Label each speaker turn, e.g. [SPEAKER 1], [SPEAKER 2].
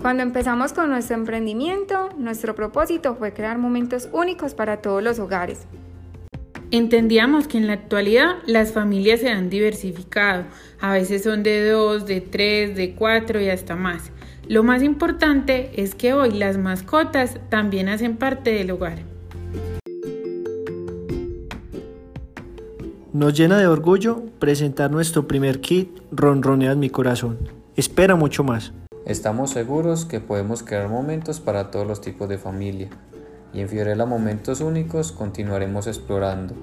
[SPEAKER 1] Cuando empezamos con nuestro emprendimiento, nuestro propósito fue crear momentos únicos para todos los hogares.
[SPEAKER 2] Entendíamos que en la actualidad las familias se han diversificado, a veces son de dos, de tres, de cuatro y hasta más. Lo más importante es que hoy las mascotas también hacen parte del hogar.
[SPEAKER 3] Nos llena de orgullo presentar nuestro primer kit Ronroneas mi corazón. Espera mucho más.
[SPEAKER 4] Estamos seguros que podemos crear momentos para todos los tipos de familia y en Fiorella Momentos Únicos continuaremos explorando.